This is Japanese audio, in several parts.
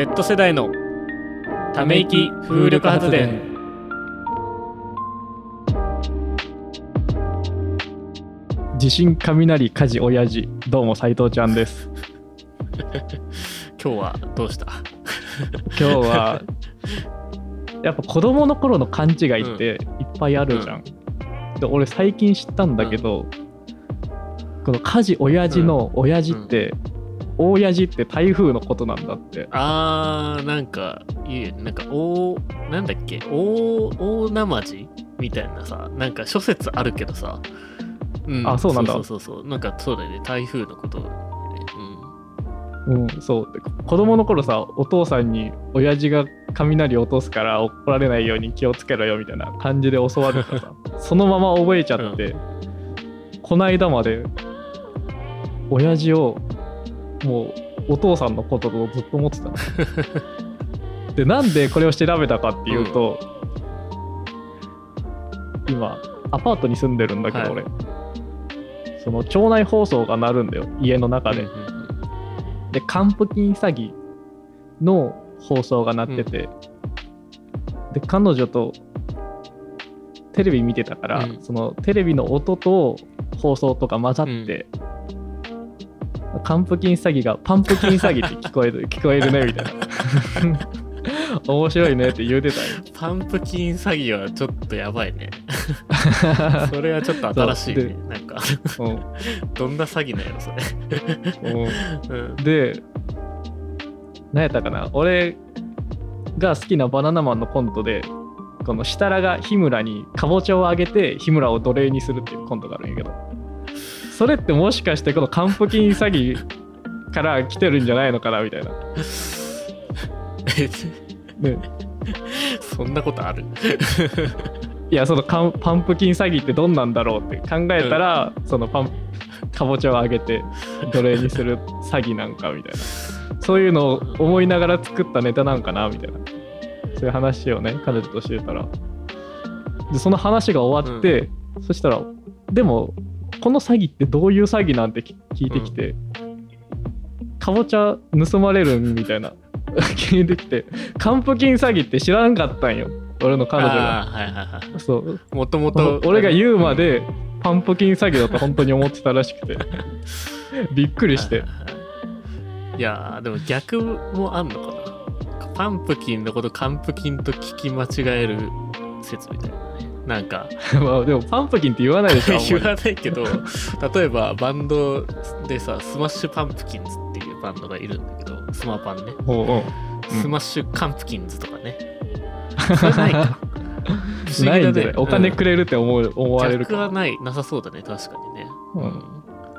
Z 世代のため息風力発電。地震雷火事親父。どうも斉藤ちゃんです。今日はどうした？今日は やっぱ子供の頃の勘違いっていっぱいあるじゃん、で俺最近知ったんだけど、この火事親父の親父って、大親父って台風のことなんだって。あーなんかいいなんか大なんだっけ？大大なまじみたいなさなんか諸説あるけどさ、うん。あそうなんだ。そうそうそうなんかそうだよね。台風のことうん。そう。で子供の頃さお父さんに親父が雷落とすから怒られないように気をつけろよみたいな感じで教わるからさ。そのまま覚えちゃって、こないだまで親父をもうお父さんのこととずっと思ってた。の でなんでこれを調べたかっていうと、今アパートに住んでるんだけど、はい。俺。その町内放送が鳴るんだよ家の中で、うんうんうん。で還付金詐欺の放送が鳴ってて、で彼女とテレビ見てたから、うん。そのテレビの音と放送とか混ざって、還付金詐欺がパンプキン詐欺って聞こえる 聞こえるねみたいな。面白いねって言うてたよ。パンプキン詐欺はちょっとやばいね。それはちょっと新しいね。なんかうん。どんな詐欺なんやろそれ、うん。うん、で何やったかな。俺が好きなバナナマンのコントでこの設楽が日村にかぼちゃをあげて日村を奴隷にするっていうコントがあるんやけどそれってもしかしてこの還付金詐欺から来てるんじゃないのかなみたいな、ね、そんなことある？いやそのパンプキン詐欺ってどんなんだろうって考えたら、そのパンかぼちゃをあげて奴隷にする詐欺なんかみたいな。そういうのを思いながら作ったネタなんかなみたいな。そういう話をね彼女としてたら。でその話が終わって、そしたらでもこの詐欺ってどういう詐欺なんて聞聞いてきて、かぼちゃ盗まれるんみたいな 聞いてきて還付金詐欺って知らんかったんよ。俺の彼女が。はいはいはい。そう。もともと俺が言うまでパンプキン詐欺だと本当に思ってたらしくて。びっくりして。はいやーでも逆もあんのかな。パンプキンのことカンプキンと聞き間違える説みたいな。ねなんか。まあでもパンプキンって言わないでしょ 言わないけど例えばバンドでさスマッシュパンプキンズっていうバンドがいるんだけどスマパンね。ほうほう。スマッシュカンプキンズとかね、それないかないんじゃないお金うんくれるって思う思われるか。逆はないなさそうだね確かにね、うん。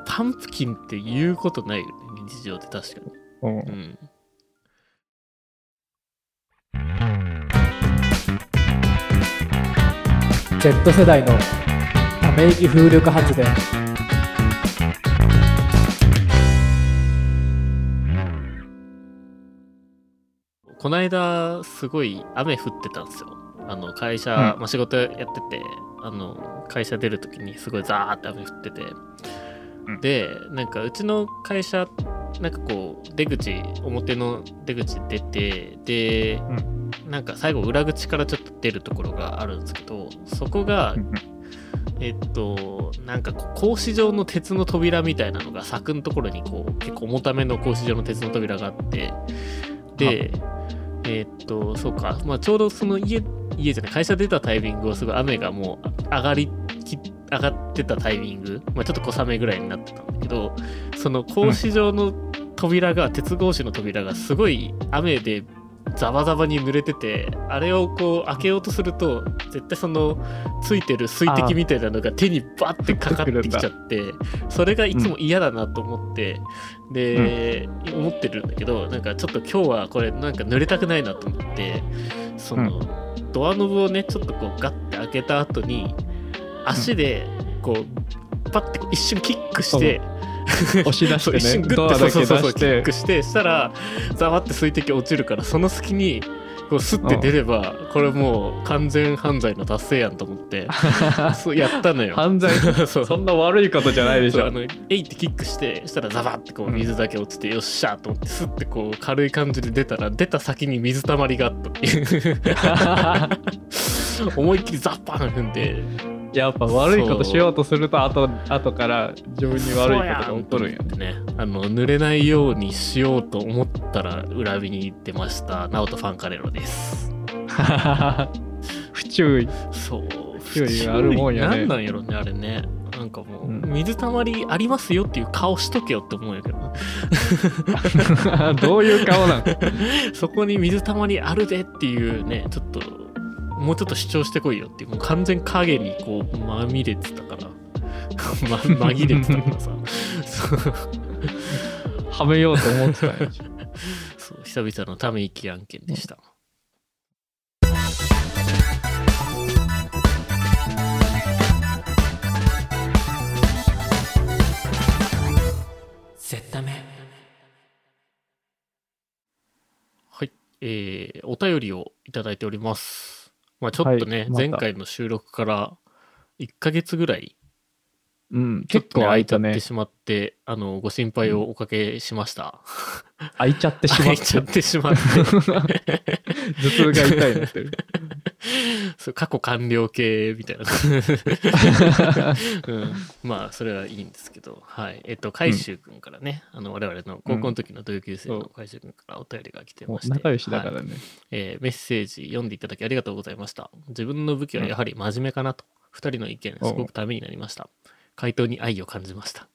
パンプキンって言うことないよね日常で確かに。うん。うん Z 世代のため息風力発電。この間すごい雨降ってたんですよ。あの会社、うん。まあ、仕事やっててあの会社出る時にすごいザーって雨降ってて、うんでなんかうちの会社なんかこう出口表の出口出てで、なんか最後裏口からちょっと出るところがあるんですけどそこが、うんえっとなんか格子状の鉄の扉みたいなのが柵のところにこう結構重ための格子状の鉄の扉があってでえっとそうか、まあ、ちょうどその家家じゃない会社出たタイミングをすごい雨がもう上がりき上がってたタイミング、まあ、ちょっと小雨ぐらいになってたんだけどその格子状の扉が、鉄格子の扉がすごい雨でザバザバに濡れててあれをこう開けようとすると絶対そのついてる水滴みたいなのが手にバッてかかってきちゃってそれがいつも嫌だなと思って、で、思ってるんだけどなんかちょっと今日はこれなんか濡れたくないなと思ってその、ドアノブをねちょっとこうガッて開けた後に足でこうパッて一瞬キックして、押し出してね。瞬グッてそうそうそうキックしてしたらザワって水滴落ちるからその隙にこうスッて出れば、これもう完全犯罪の達成やんと思って そうやったのよ。犯罪？そんな悪いことじゃないでしょ。あのえいってキックしてしたらザバッてこう水だけ落ちて、よっしゃーと思ってスッてこう軽い感じで出たら出た先に水たまりがあったっていう。思いっきりザッパーン踏んでやっぱ悪いことしようとすると後後から自分に悪いことが起こるんやね。あの濡れないよう。にしよう。と思ったら裏火に出ましたナオト・ファンカレロです不注意そう。不注意があるもんやねなんなんやろねあれねなんかもう、水たまりありますよっていう。顔しとけよって思う。んやけどどう。いう。顔なんそこに水たまりあるでっていう。ねちょっともうちょっと主張してこいよっていうもう完全影にこうまみれてたから。ま紛れてたからさ。はめようと思ってたんやそう久々のため息案件でした、絶対めはい、えーお便りをいただいております。まあちょっとね、はいまた前回の収録から1ヶ月ぐらい、うん結構空いたねてしまって、あの、ご心配をおかけしました。空いちゃってしまっ空いちゃってしまって、頭痛が痛いなってる そう過去完了形みたいな、うん。まあそれはいいんですけど、はい。えっと、海舟君からね、あの我々の高校の時の同級生の海舟君からお便りが来てもまして、う仲良しだかはい。らね、えーメッセージ読んでいただきありがとうございました。自分の武器はやはり真面目かなと、二人の意見、すごくためになりました。回答に愛を感じました。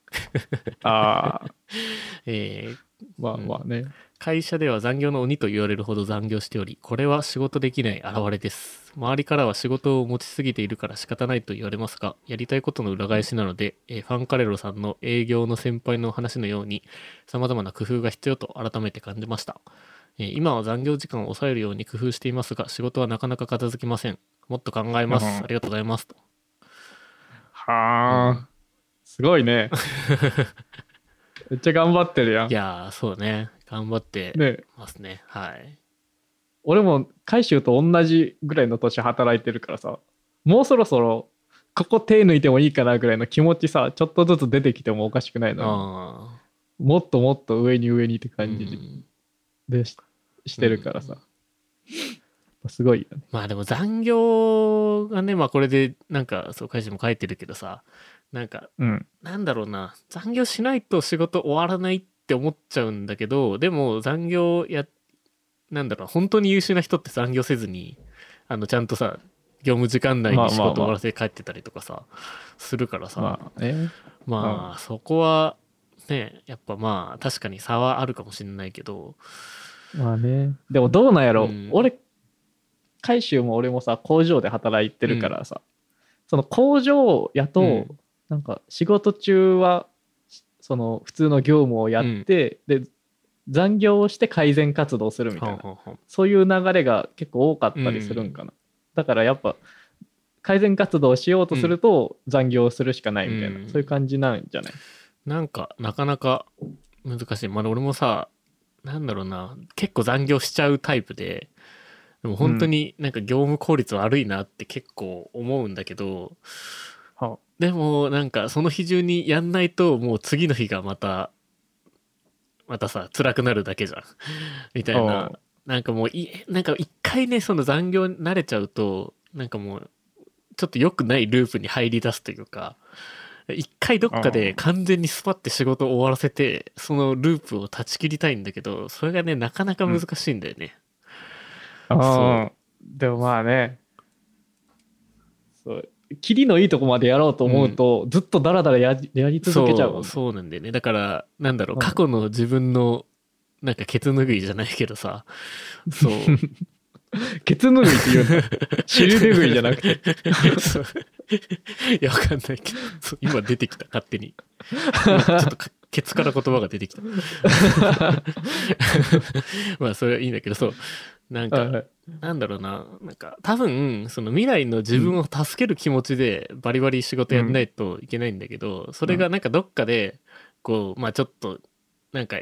ああ えーまあまあね、会社では残業の鬼と言われるほど残業しており、これは仕事できない現れです。周りからは仕事を持ちすぎているから仕方ないと言われますが、やりたいことの裏返しなので、えーファンカレロさんの営業の先輩の話のように、様々な工夫が必要と改めて感じました。えー今は残業時間を抑えるように工夫していますが、仕事はなかなか片付きません。もっと考えます。うんありがとうございます。とはあ、すごいね めっちゃ頑張ってるやんいやー、そうね。頑張ってねますね。はい。俺も海舟と同じぐらいの年働いてるからさもうそろそろここ手抜いてもいいかなぐらいの気持ちさちょっとずつ出てきてもおかしくないのあもっともっと上に上にってあ。感じうんでし,、してるからさ、すごいよねまあでも残業がね、まあこれでなんかそう会社も書いてるけどさ、なんかうん。なんだろうな、残業しないと仕事終わらないって思っちゃうんだけど、でも残業や、なんだろう、本当に優秀な人って残業せずに、あのちゃんとさ、業務時間内に仕まあまあまあ。事終わらせて帰ってたりとかさ、するからさ、ままあねあ、そこはね、やっぱまあ確かに差はあるかもしれないけど、まあね。でもどうなんやろ、うん。俺海舟も俺もさ工場で働いてるからさ、その工場やと、うんなんか仕事中はその普通の業務をやって、で残業をして改善活動するみたいな、はんはそういう流れが結構多かったりするんかな、だからやっぱ改善活動をしようとすると残業をするしかないみたいな、うん。そういう感じなんじゃない？なんか、なかなか難しい。まあ、俺もさ、なんだろうな、結構残業しちゃうタイプで、でも本当になんか業務効率悪いなって結構思うんだけど、はでもなんかその日中にやんないともう次の日がまた、またさ、辛くなるだけじゃん。みたいおな。う。なんかもうい、なんか一回ね、その残業に慣れちゃうと、なんかもう、ちょっと良くないループに入り出すというか、一回どっかで完全にスパって仕事を終わらせて、そのループを断ち切りたいんだけど、それがね、なかなか難しいんだよね。あでもまあね。そう切りのいいとこまでやろうと思うと、ずっとダラダラやりやり続けちゃうもんね。そうなんだよね。だからなんだろううん。過去の自分のなんかケツ拭いじゃないけどさ。そう。ケツ拭いって言うんだ 尻拭いじゃなくて？いやわかんないけど。今出てきた勝手に。今 ちょっとかケツから言葉が出てきた。まあそれはいいんだけどそうなんか、はいはい。なんだろうな。なんか多分その未来の自分を助ける気持ちでバリバリ仕事やんないといけないんだけど、それがなんかどっかでこうまあちょっとなんか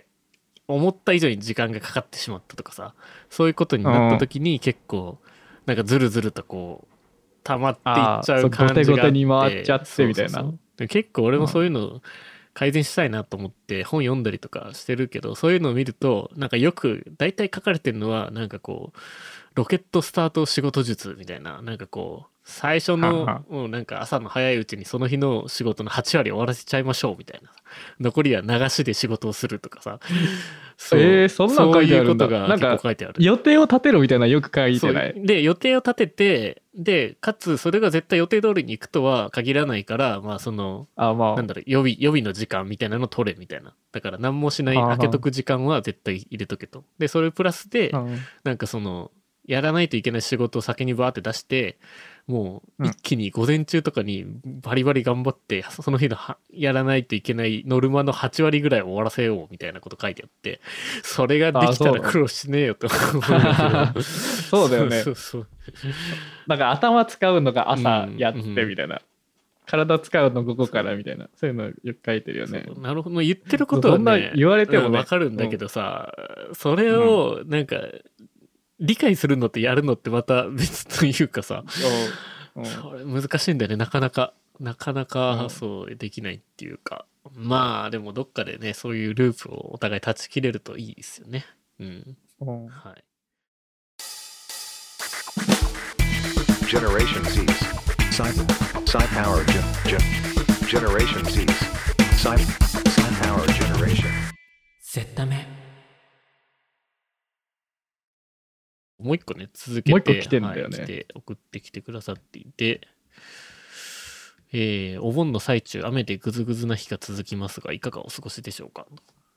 思った以上に時間がかかってしまったとかさそういうことになった時に結構なんかずるずるとこう溜まっていっちゃう感じがあってあーそう後手後手に回っちゃってみたいな。そうそう。そうで結構俺もそういうの改善したいなと思って本読んだりとかしてるけどそういうのを見るとなんかよく大体書かれてるのはなんかこうロケットスタート仕事術みたいななんかこう最初のははもうなんか朝の早いうちにその日の仕事の8割終わらせちゃいましょうみたいな。残りは流しで仕事をするとかさ。そうえーそんなん書いてあるんだ。そういうことが書いてある。予定を立てろみたいなのよく書いてない。で予定を立ててでかつそれが絶対予定通りに行くとは限らないからまあそのあまあ。なんだろう予備予備の時間みたいなの取れみたいな。だから何もしない開けとく時間は絶対入れとけと。でそれプラスでうん。なんかそのやらないといけない仕事を先にバーって出してもううん。一気に午前中とかにバリバリ頑張ってその日のはやらないといけないノルマの8割ぐらい終わらせようみたいなこと書いてあってそれができたら苦労しねえよと思う そうだよね。そうそう。なんか頭使うのが朝うんやってみたいな、体使うの午後からみたいな。そういうのよく書いてるよね。なるほど。言ってることはそんなね言われてもね。うんわかるんだけどさ、それをなんか理解するのってやるのってまた別というかさ、うん。うん。それ難しいんだよね。なかなかなかなうかん。そうできないっていうか、まあでもどっかでねそういうループをお互い断ち切れるといいですよね。うん。うん。はい。Generation Z. Sci Sci Power Gen Gen Generation Z. Sci Sci Power Generation. 絶対めもう一個ね続けてもう一個来てんだよね。はい来て送ってきてくださっていてえーお盆の最中雨でぐずぐずな日が続きますがいかがお過ごしでしょうか？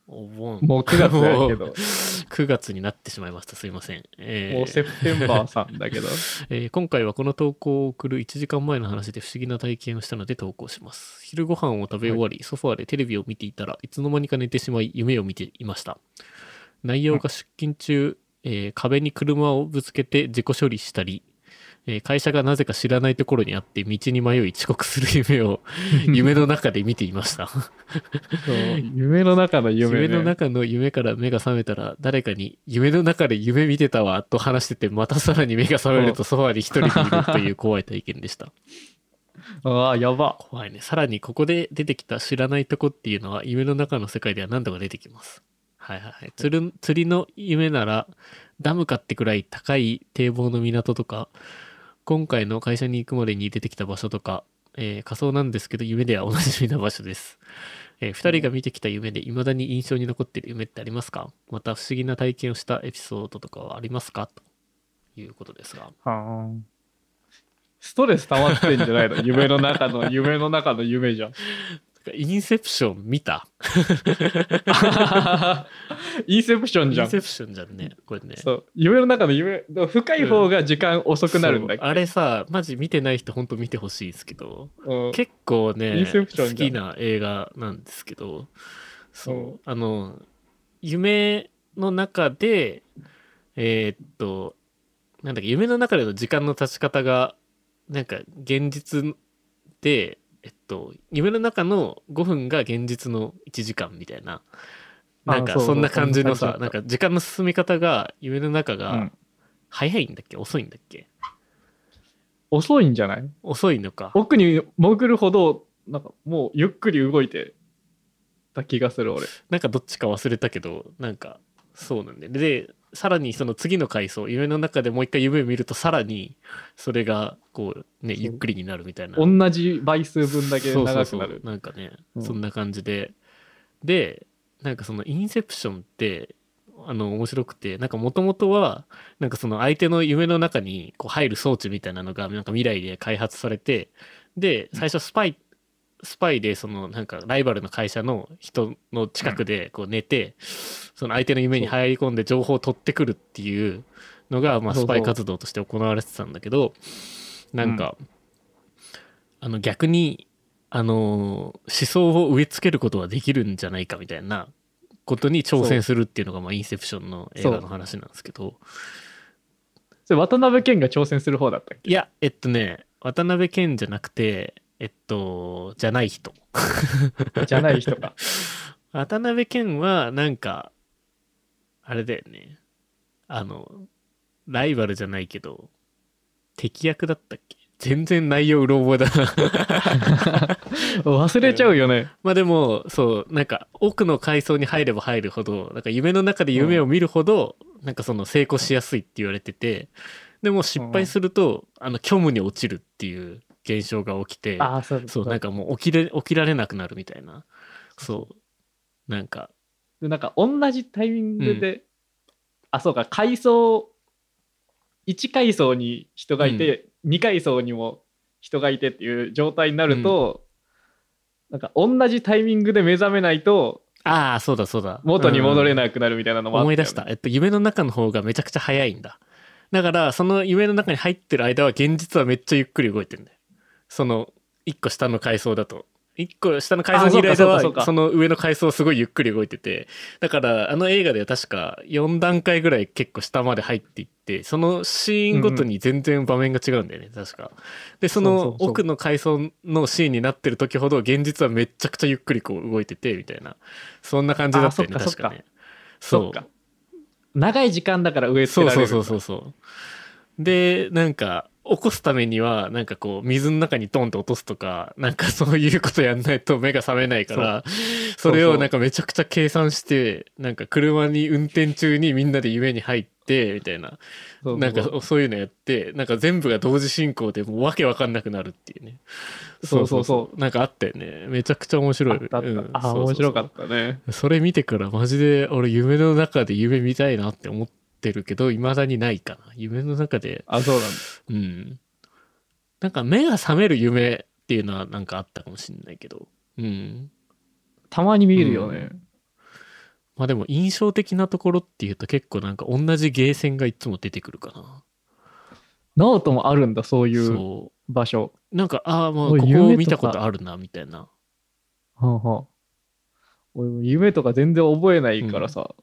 お盆。もう9月だけど。9月になってしまいました。すいません、えー。もうセプテンバーさんだけど。えー今回はこの投稿を送る1時間前の話で不思議な体験をしたので投稿します。昼ご飯を食べ終わり、ソファーでテレビを見ていたらいつの間にか寝てしまい夢を見ていました。内容が出勤中、えー壁に車をぶつけて自己処理したり、えー会社がなぜか知らないところにあって道に迷い遅刻する夢を 夢の中で見ていました。そう夢の中の夢,、ね、夢の中の夢から目が覚めたら誰かに夢の中で夢見てたわと話しててまたさらに目が覚めるとソファーに一人でいるという怖い体験でした。ああやば。怖いね。さらにここで出てきた知らないとこっていうのは夢の中の世界では何度か出てきますはいはいはい。釣る釣りの夢ならダムかってくらい高い堤防の港とか今回の会社に行くまでに出てきた場所とか、えー仮想なんですけど夢ではおなじみな場所です。えー、2人が見てきた夢で未だに印象に残っている夢ってありますか？また不思議な体験をしたエピソードとかはありますか？ということですが。はあ。ストレス溜まってんじゃないの？夢の中の夢の中の夢じゃん インセプション見た？インセプションじゃん。インセプションじゃんね。これね。そう。夢の中の夢深い方が時間遅くなるんだっけ、そうあれさ、マジ見てない人ほんと見てほしいんですけど、うん。結構イね、好きな映画なんですけど、そう、うん。あの、夢の中で、えーっと、なんだっけ、夢の中での時間の経ち方が、なんか現実で、えっと、夢の中の5分が現実の1時間みたいな、なんかあそんな感じのさ、なんか時間の進み方が夢の中がうん。早いんだっけ？遅いんだっけ？遅いんじゃない？遅いのか。奥に潜るほどなんかもうゆっくり動いてた気がする俺。なんかどっちか忘れたけど、なんかそうなんで。で、さらにその次の回想、夢の中でもう一回夢を見ると、さらにそれがこうね、そうゆっくりになるみたいな。同じ倍数分だけそうそうそう長くなるなんかね、うんそんな感じで。で、なんかそのインセプションって、あの面白くてなんかもともとはなんかその相手の夢の中にこう入る装置みたいなのがなんか未来で開発されてで最初スパイスパイでそのなんかライバルの会社の人の近くでこう寝てその相手の夢に入り込んで情報を取ってくるっていうのがまあスパイ活動として行われてたんだけどなんかあの逆にあの思想を植え付けることはできるんじゃないかみたいなことに挑戦するっていうのがまあインセプションの映画の話なんですけど。それ渡辺謙が挑戦する方だったっけ？いやえっとね渡辺謙じゃなくてえっとじゃない人じゃない人か 渡辺謙はなんかあれだよね。あの、ライバルじゃないけど、敵役だったっけ？全然内容うろ覚えだな。忘れちゃうよね。まあでも、そう、なんか奥の階層に入れば入るほど、なんか夢の中で夢を見るほど、なんかその成功しやすいって言われてて、でも失敗すると、あの、虚無に落ちるっていう現象が起きて、ああ、そうそう、なんかもう起きれ、起きられなくなるみたいな。そう。なんか、でなんか同じタイミングで、あそうか階層1階層に人がいて、2階層にも人がいてっていう状態になると、なんか同じタイミングで目覚めないとああ、そうだそうだ。元に戻れい、なくなるみたいなのもあったよね思い出した。えっと、夢の中の方がめちゃくちゃ早いんだ。だから、その夢の中に入ってる間は、現実はめっちゃゆっくり動いてるんだよ。その、一個下の階層だと。一個下の階層にいる間はあその上の階層すごいゆっくり動いてて。だからあの映画では確か4段階ぐらい結構下まで入っていってそのシーンごとに全然場面が違うんだよね、確か。でその奥の階層のシーンになってる時ほど現実はめちゃくちゃゆっくりこう動いててみたいな。そんな感じだったよね確かねそっか。長い時間だから植え付けられるそうそうそうそうそう。でなんか起こすためにはなんかこう水の中にドンと落とすとかなんかそういうことやんないと目が覚めないからそれをなんかめちゃくちゃ計算してなんか車に運転中にみんなで夢に入ってみたいな。なんかそういうのやってなんか全部が同時進行でもうわけわかんなくなるっていうね。そうそうそう。なんかあったよね。めちゃくちゃ面白い。あったあった、うん。面白かったね。それ見てからマジで俺夢の中で夢見たいなって思ってるけど未だにないかな。夢の中で。あそうなんだ。うん。なんか目が覚める夢っていうのはなんかあったかもしれないけど。うん。たまに見るよね、まあでも印象的なところっていうと結構なんか同じゲーセンがいつも出てくるかな。ノートもあるんだそういうそ場所。うなんかああまあおいここ見たことあるなみたいな。はあはあ。俺も夢とか全然覚えないからさ、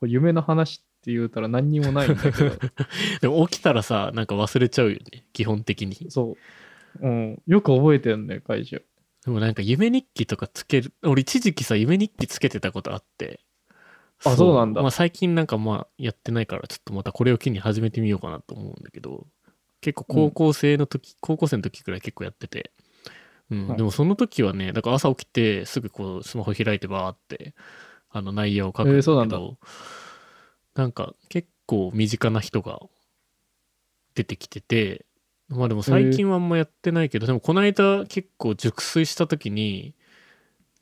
これ夢の話って言うたら何にもないんだけど。でも起きたらさなんか忘れちゃうよね基本的に。そう、うん、よく覚えてるね会社。でもなんか夢日記とかつける俺一時期さ夢日記つけてたことあって。あそう。なんだ。まあ、最近なんかまあやってないからちょっとまたこれを機に始めてみようかなと思うんだけど。結構高校生の時、高校生の時くらい結構やってて、うん。はい。でもその時はねだから朝起きてすぐこうスマホ開いてバーってあの内容を書くんだけど、えーそうなんだ。なんか結構身近な人が出てきててまあでも最近はあんまやってないけど、でもこの間結構熟睡した時に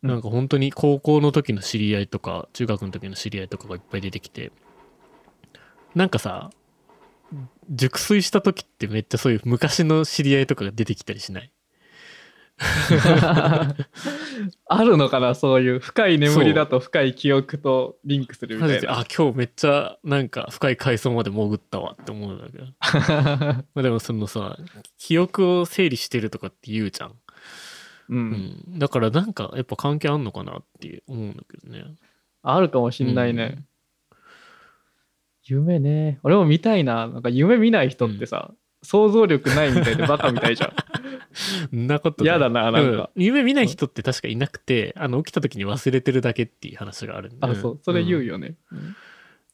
うん。なんか本当に高校の時の知り合いとか中学の時の知り合いとかがいっぱい出てきてなんかさ熟睡した時ってめっちゃそういう昔の知り合いとかが出てきたりしない？あるのかなそういう深い眠りだと深い記憶とリンクするみたいな。あ今日めっちゃなんか深い階層まで潜ったわって思うんだけどまあでもそのさ記憶を整理してるとかって言うじゃん、ううん。ん、だからなんかやっぱ関係あんのかなって思うんだけどね。あるかもしんないね、夢ね。俺も見たいな。なんか夢見ない人ってさ、想像力ないみたいでバカみたいじゃん。なことい。嫌だななんか。うん夢見ない人って確かいなくてあの起きた時に忘れてるだけっていう話があるんで。あそう。それ言うよ、よね、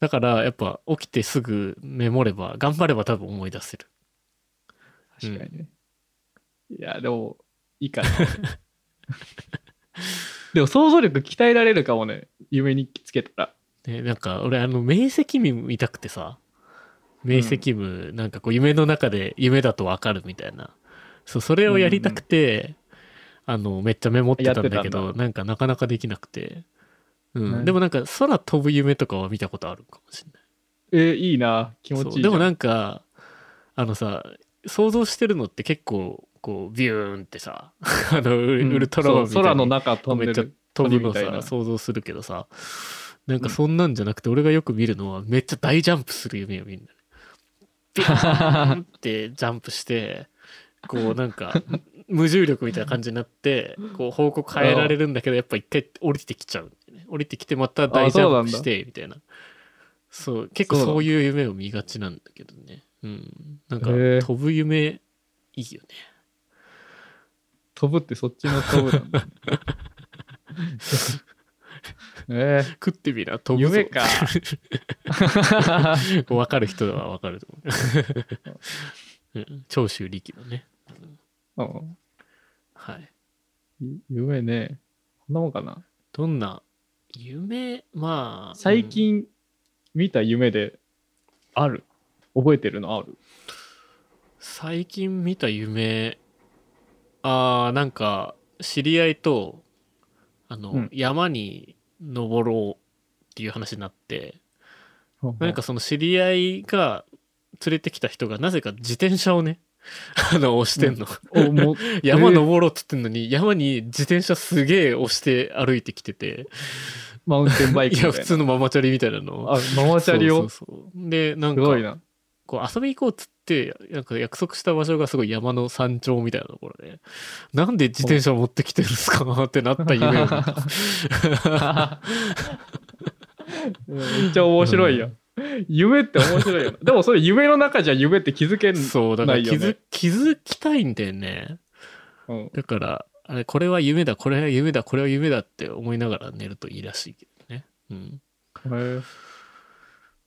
だからやっぱ起きてすぐメモれば頑張れば多分思い出せる。確かにね、いやでもいいかな。でも想像力鍛えられるかもね。夢日記つけたら。ね、なんか俺あの明晰夢見たくてさ明晰夢、なんかこう夢の中で夢だとわかるみたいな。そうそれをやりたくて、あのめっちゃメモってたんだけどなんかなかなかできなくて、うん。ね。でもなんか空飛ぶ夢とかは見たことあるかもしれない。えーいいな。気持ちいいでもなんかあのさ想像してるのって結構こうビューンってさ あのウルトラマンみたいにそう空の中飛んでめっちゃる飛ぶのさ想像するけどさ。なんかそんなんじゃなくて俺がよく見るのはめっちゃ大ジャンプする夢を見るんだよビャンってジャンプしてこうなんか無重力みたいな感じになってこう方向変えられるんだけどやっぱ一回降りてきちゃうんだよね降りてきてまた大ジャンプしてみたいなそう結構そういう夢を見がちなんだけどねうんなんか飛ぶ夢いいよね飛ぶってそっちの飛ぶなんだ え食ってみな飛ぶぞ。夢か。分かる人は分かると思う、うん、長州力のね。ーうん。はい。ゆ夢ね。こんなもんかな。どんな？夢？まあ最近見た夢である？覚えてるのある？最近見た夢？あーなんか知り合いとあの、うん。山に登ろうっていう話になってなんかその知り合いが連れてきた人がなぜか自転車をね あの押してんの、山登ろうって言ってんのに、山に自転車すげえ押して歩いてきてて。マウンテンバイクい。や普通のママチャリみたいなの。をあ、ママチャリを？でなんかすごいな。こう遊び行こうっつってなんか約束した場所がすごい山の山頂みたいなところでなんで自転車持ってきてるんですかってなった夢めっちゃ面白いやん。夢って面白いよな。でもそれ夢の中じゃ夢って気づけんそうだから気づ,、ないよね。気づきたいんだよねうんだからあれこれは夢だこれは夢だこれは夢だって思いながら寝るといいらしいけどねうんへー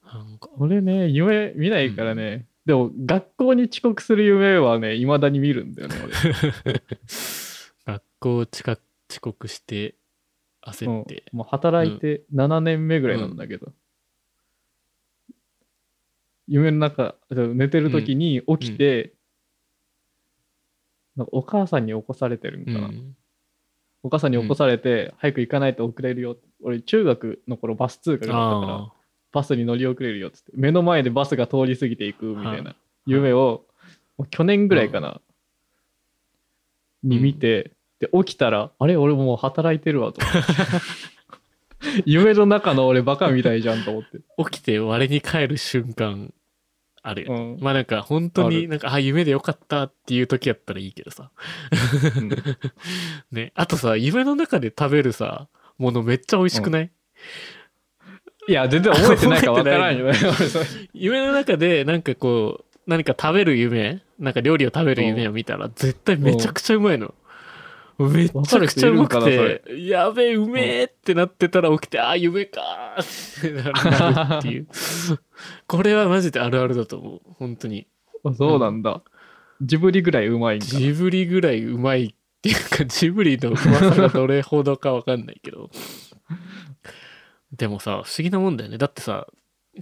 なんか俺ね、夢見ないからね。でも学校に遅刻する夢はね、いまだに見るんだよね、学校近く遅刻して俺。焦って、うんもう働いて7年目ぐらいなんだけど。夢の中、寝てる時に起きて、なんかお母さんに起こされてるんかな。うんお母さんに起こされて、早く行かないと遅れるよ。俺、中学の頃バス通学だったから、あバスに乗り遅れるよっつって、目の前でバスが通り過ぎていくみたいな夢を、去年ぐらいかな、に見て、で、起きたら、あれ俺もう働いてるわと思って。夢の中の俺バカみたいじゃんと思って。ー起きて我に返る瞬間あるよね、うん。まあなんか本当になんかあ夢でよかったっていう時やったらいいけどさ。うん。ね。あとさ夢の中で食べるさものめっちゃ美味しくない、いや、全然覚えてないから分からんよね。夢の中でなんかこう何か食べる夢なんか料理を食べる夢を見たら絶対めちゃくちゃうまいの。めっちゃくちゃうまくて、やべえ、うめえってなってたら起きて、ああ、夢かーってなるっていう。これはマジであるあるだと思う。本当に。あそうなんだ。ジブリぐらいうまいんか。ジブリぐらいうまいっていうか、ジブリのうまさがどれほどかわかんないけど。でもさ、不思議なもんだよね。だってさ、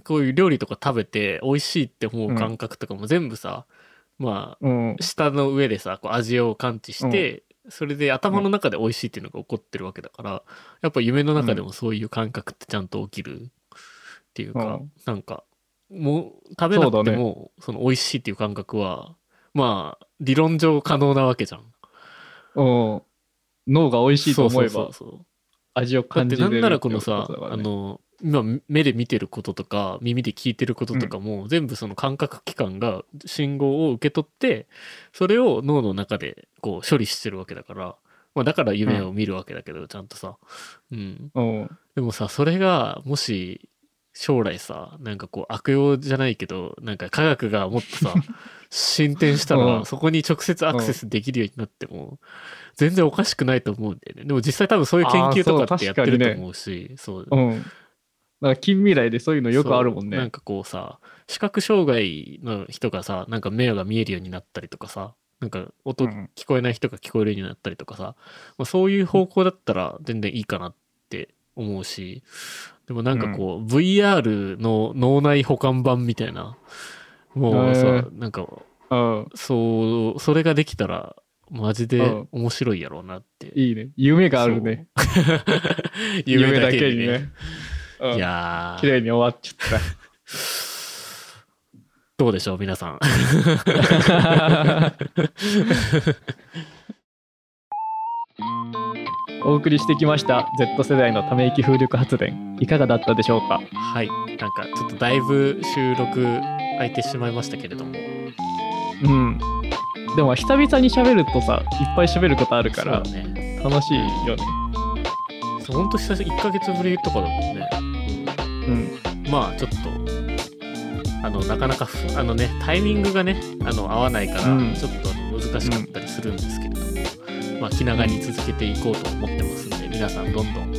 こういう料理とか食べて美味しいって思う感覚とかも全部さ、まうんあ、。舌の上でさ、こう味を感知して、それで頭の中で美味しいっていうのが起こってるわけだから、やっぱ夢の中でもそういう感覚ってちゃんと起きるっていうか、うんなんか、もう食べなくても、その美味しいっていう感覚は、まあ、理論上可能なわけじゃん。うん。脳が美味しいと思えばそうそうそう味を感じれるてなんならこのさ、ね。あの今目で見てることとか耳で聞いてることとかも、全部その感覚器官が信号を受け取ってそれを脳の中でこう処理してるわけだから、まあ、だから夢を見るわけだけど、ちゃんとさ、うん、う。ん。でもさそれがもし将来さなんかこう悪用じゃないけどなんか科学がもっとさ 進展したら、うん。そこに直接アクセスできるようになっても、全然おかしくないと思うんだよね。でも実際多分そういう研究とかってやってると思うしそう。うん。だから近未来でそういうのよくあるもんね。そう。なんかこうさ視覚障害の人がさなんか目が見えるようになったりとかさなんか音うん。聞こえない人が聞こえるようになったりとかさ、まあ、そういう方向だったら全然いいかなって思うしでもなんかこう、VR の脳内保管版みたいなもうさ、へーなんかうん。そうそれができたらマジでうん面白いやろうなって、いいね。夢があるね。夢だけにね。うんいやー綺麗に終わっちゃっどうでしょう皆さんた。お送りしてきました Z 世代のため息風力発電。いかがだったでしょうか？はい。なんかちょっとだいぶ収録空いてしまいましたけれども。うん。でも久々に喋るとさいっぱい喋ることあるからね。楽しいよね。そうほんと久々1ヶ月ぶりとかだもんね、うん。うんまあちょっとあのなかなかふあのねタイミングがねあの合わないから、うん。ちょっとあの難しかったりするんですけれど。も、まあ気長に続けていこうと思ってますんで皆さんどんどんな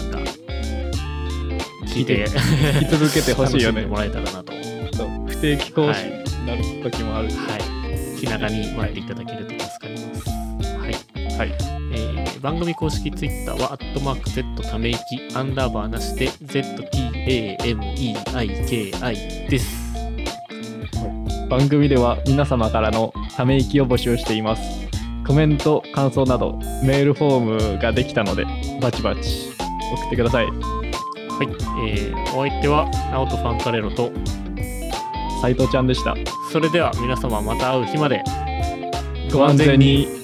んか聞いて聞き続けてほしいよね。もらえたらなと。不定期更新になる時もあるし、はい。気長に待っていただけると助かります。はい。はい。えー番組公式ツイッターは、アットマーク Z ため息アンダーバーなしで ZTAMEIKI です。番組では皆様からのため息を募集していますコメント感想などメールフォームができたのでバチバチ送ってくださいはい。えーお相手は、ナオトファンタレロと、斉藤ちゃんでしたそれでは皆様また会う日まで。ご安全に